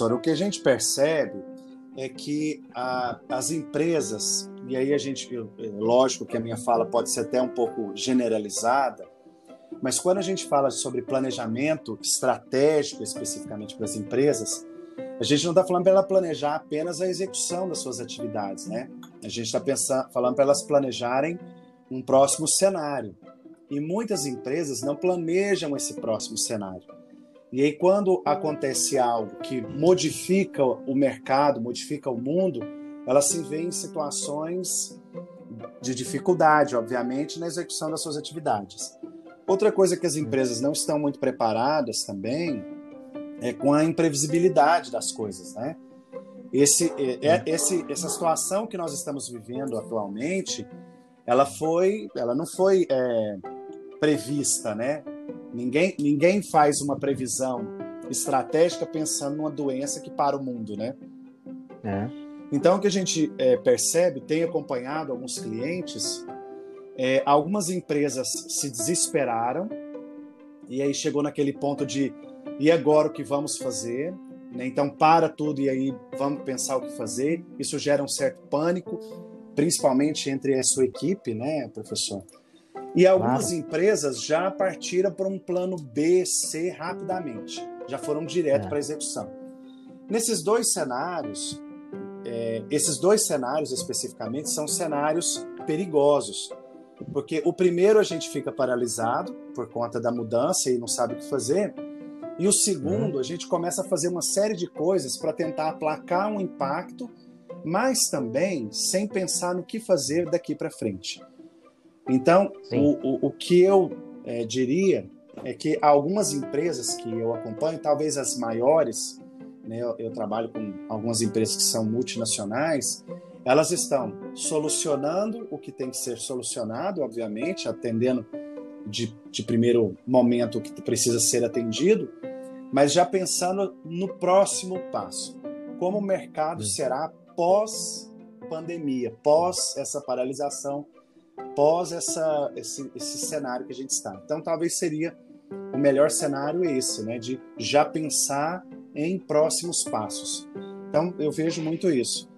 O que a gente percebe é que a, as empresas, e aí a gente, lógico que a minha fala pode ser até um pouco generalizada, mas quando a gente fala sobre planejamento estratégico especificamente para as empresas, a gente não está falando para ela planejar apenas a execução das suas atividades, né? A gente está falando para elas planejarem um próximo cenário. E muitas empresas não planejam esse próximo cenário. E aí, quando acontece algo que modifica o mercado, modifica o mundo, elas se vêem em situações de dificuldade, obviamente, na execução das suas atividades. Outra coisa que as empresas não estão muito preparadas também é com a imprevisibilidade das coisas, né? Esse, é, é, esse, essa situação que nós estamos vivendo atualmente, ela foi, ela não foi é, prevista, né? Ninguém, ninguém faz uma previsão estratégica pensando numa doença que para o mundo, né? É. Então, o que a gente é, percebe, tem acompanhado alguns clientes, é, algumas empresas se desesperaram e aí chegou naquele ponto de e agora o que vamos fazer? Né? Então, para tudo e aí vamos pensar o que fazer. Isso gera um certo pânico, principalmente entre a sua equipe, né, professor? E algumas claro. empresas já partiram para um plano B, C rapidamente, já foram direto é. para a execução. Nesses dois cenários, é, esses dois cenários especificamente são cenários perigosos, porque o primeiro a gente fica paralisado por conta da mudança e não sabe o que fazer, e o segundo, uhum. a gente começa a fazer uma série de coisas para tentar aplacar um impacto, mas também sem pensar no que fazer daqui para frente. Então, o, o, o, que eu é, diria é que algumas empresas que eu acompanho, talvez as maiores, né, eu, eu trabalho com algumas empresas que são multinacionais, elas estão solucionando o que tem que ser solucionado, obviamente, atendendo de, de primeiro momento o que precisa ser atendido, mas já pensando no próximo passo. Como o mercado hum. será pós pandemia, pós essa paralisação, pós essa, esse, esse cenário que a gente está. Então, talvez seria o melhor cenário esse, né, de já pensar em próximos passos. Então, eu vejo muito isso.